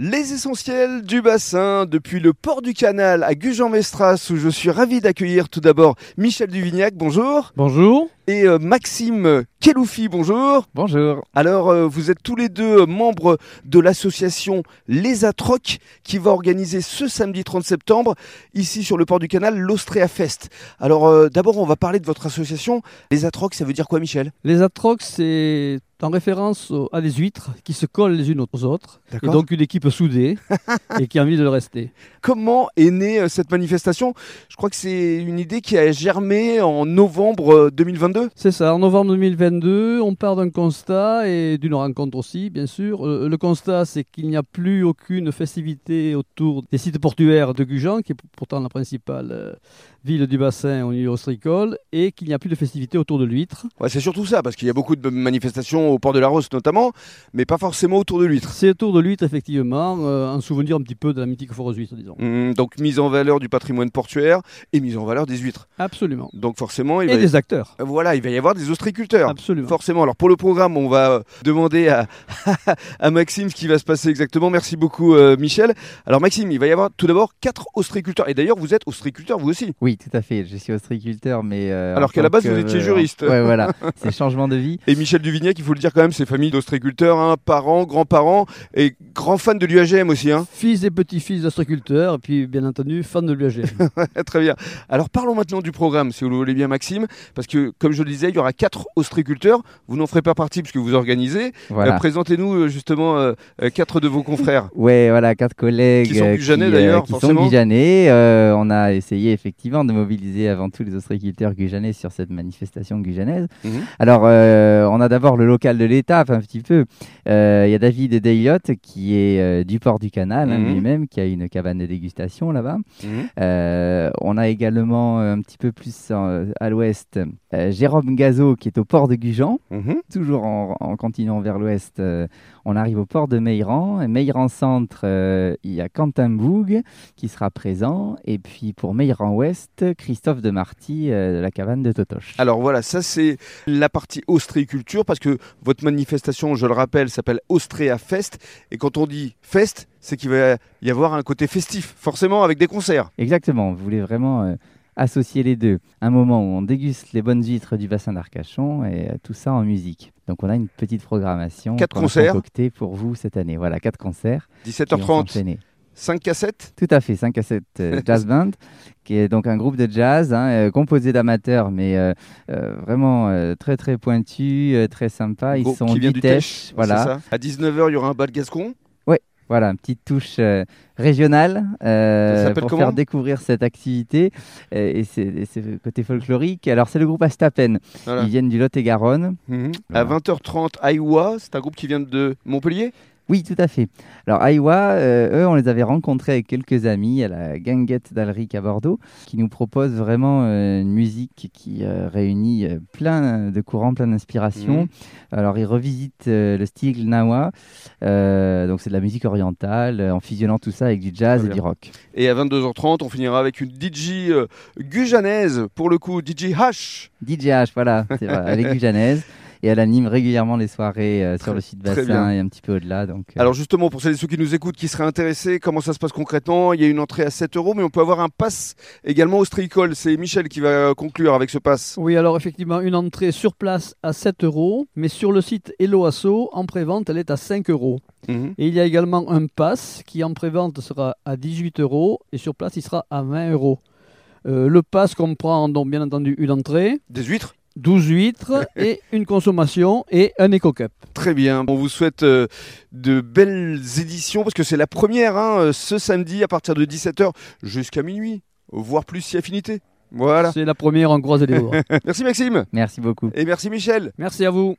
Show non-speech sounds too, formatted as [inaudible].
Les essentiels du bassin, depuis le port du canal à Gujan-Mestras, où je suis ravi d'accueillir tout d'abord Michel Duvignac, bonjour. Bonjour. Et euh, Maxime Keloufi, bonjour. Bonjour. Alors, euh, vous êtes tous les deux membres de l'association Les Atrocs, qui va organiser ce samedi 30 septembre, ici sur le port du canal, l'Austria Fest. Alors, euh, d'abord, on va parler de votre association. Les Atrocs, ça veut dire quoi, Michel? Les atrocs, c'est en référence à des huîtres qui se collent les unes aux autres. Et donc une équipe soudée [laughs] et qui a envie de le rester. Comment est née euh, cette manifestation? Je crois que c'est une idée qui a germé en novembre euh, 2022. C'est ça, en novembre 2022, on part d'un constat et d'une rencontre aussi, bien sûr. Euh, Le constat, c'est qu'il n'y a plus aucune festivité autour des sites portuaires de Gujan, qui est pourtant la principale euh, ville du bassin au niveau austricole, et qu'il n'y a plus de festivité autour de l'huître. Ouais, c'est surtout ça, parce qu'il y a beaucoup de manifestations au port de la Rosse notamment, mais pas forcément autour de l'huître. C'est autour de l'huître, effectivement, euh, un souvenir un petit peu de la mythique foreuse huître, disons. Hum, donc mise en valeur du patrimoine portuaire et mise en valeur des huîtres. Absolument. Donc forcément, il Et va, des acteurs. voilà, il va y avoir des ostriculteurs. Absolument. Forcément. Alors pour le programme, on va euh, demander à, [laughs] à Maxime ce qui va se passer exactement. Merci beaucoup euh, Michel. Alors Maxime, il va y avoir tout d'abord quatre ostriculteurs. Et d'ailleurs, vous êtes ostriculteur vous aussi. Oui, tout à fait. Je suis ostriculteur, mais. euh, Alors qu'à la base, que- vous étiez juriste. Ouais, voilà. [laughs] C'est changement de vie. Et Michel Duvignac, il faut le dire quand même, c'est famille d'ostriculteurs, hein, parents, grands-parents et grand fan de l'UAGM aussi. Hein. Fils et petits-fils d'ostriculteurs, et puis bien entendu, fan de l'UAG. [laughs] Très bien. Alors parlons maintenant du programme, si vous le voulez bien, Maxime, parce que comme je le disais, il y aura quatre ostriculteurs. Vous n'en ferez pas partie puisque vous organisez. Voilà. Euh, Présentez-nous euh, justement euh, quatre de vos confrères. [laughs] Ouais, voilà, quatre collègues Qui sont Gujanais, d'ailleurs, qui sont. Gujanais. On a essayé effectivement de mobiliser avant tout les ostriculteurs gujanais sur cette manifestation gujanaise. Mhm. Alors, on a d'abord le local de l'étape, un petit peu. Il y a David Deyot qui est du port du canal hein, Mhm. lui-même, qui a une cabane de dégustation là-bas. Mhm. On a également un petit peu plus en- à l'ouest Jérôme Gazo qui est au port de Gujan. Mhm. Toujours en, en continuant vers l'ouest, euh, on arrive au port de Meyran. Et Meyran Centre, euh, il y a Quentin Boug qui sera présent. Et puis pour Meyran Ouest, Christophe de Marty euh, de la cabane de Totoche. Alors voilà, ça c'est la partie ostréiculture parce que votre manifestation, je le rappelle, s'appelle Austria Fest. Et quand on dit fest, c'est qu'il va y avoir un côté festif, forcément avec des concerts. Exactement, vous voulez vraiment associer les deux. Un moment où on déguste les bonnes huîtres du bassin d'Arcachon et euh, tout ça en musique. Donc on a une petite programmation Quatre concerts. pour vous cette année. Voilà, quatre concerts. qui vont 17h30, s'enchaîner. 5 cassettes. Tout à fait, 5 à 7 euh, [laughs] Jazz Band, qui est donc un groupe de jazz hein, euh, composé d'amateurs, mais euh, vraiment très très pointu, très sympa. Ils Gros- sont qui vient du voilà. ça? À 19h, il y aura un bal gascon. Voilà, une petite touche euh, régionale euh, pour faire découvrir cette activité euh, et le côté folklorique. Alors c'est le groupe Astapen, Voilà. ils viennent du Lot-et-Garonne. Mhm. À Voilà. 20h30, Iowa, c'est un groupe qui vient de Montpellier? Oui, tout à fait. Alors, Aïwa, euh, eux, on les avait rencontrés avec quelques amis à la Ganguette d'Alric à Bordeaux, qui nous propose vraiment euh, une musique qui euh, réunit euh, plein de courants, plein d'inspirations. Mhm. Alors, ils revisitent le style Nawa, donc c'est de la musique orientale, en fusionnant tout ça avec du jazz et du rock. Et à 22h30, on finira avec une DJ gujanaise, pour le coup, DJ H. DJH, voilà, c'est vrai, avec Janez. [laughs] Et elle anime régulièrement les soirées euh, Très- sur le site bassin et un petit peu au-delà. Donc, euh, Alors justement, pour celles et ceux qui nous écoutent, qui seraient intéressés, comment ça se passe concrètement? Il y a une entrée à 7 euros, mais on peut avoir un pass également ostréicole. C'est Michel qui va conclure avec ce pass. Oui, alors effectivement, une entrée sur place à 7 euros, mais sur le site Hello Asso, en prévente, elle est à 5 euros. Mhm. Et il y a également un pass qui en prévente sera à 18 euros et sur place il sera à 20 euros. Euh, le pass comprend donc bien entendu une entrée, Des huîtres? 12 huîtres [laughs] et une consommation et un éco-cup. Très bien. On vous souhaite euh, de belles éditions parce que c'est la première hein, euh, ce samedi à partir de 17h jusqu'à minuit, voire plus si affinité. Voilà. C'est la première en croisée des doigts. [laughs] Merci Maxime Merci beaucoup. et merci Michel. Merci à vous.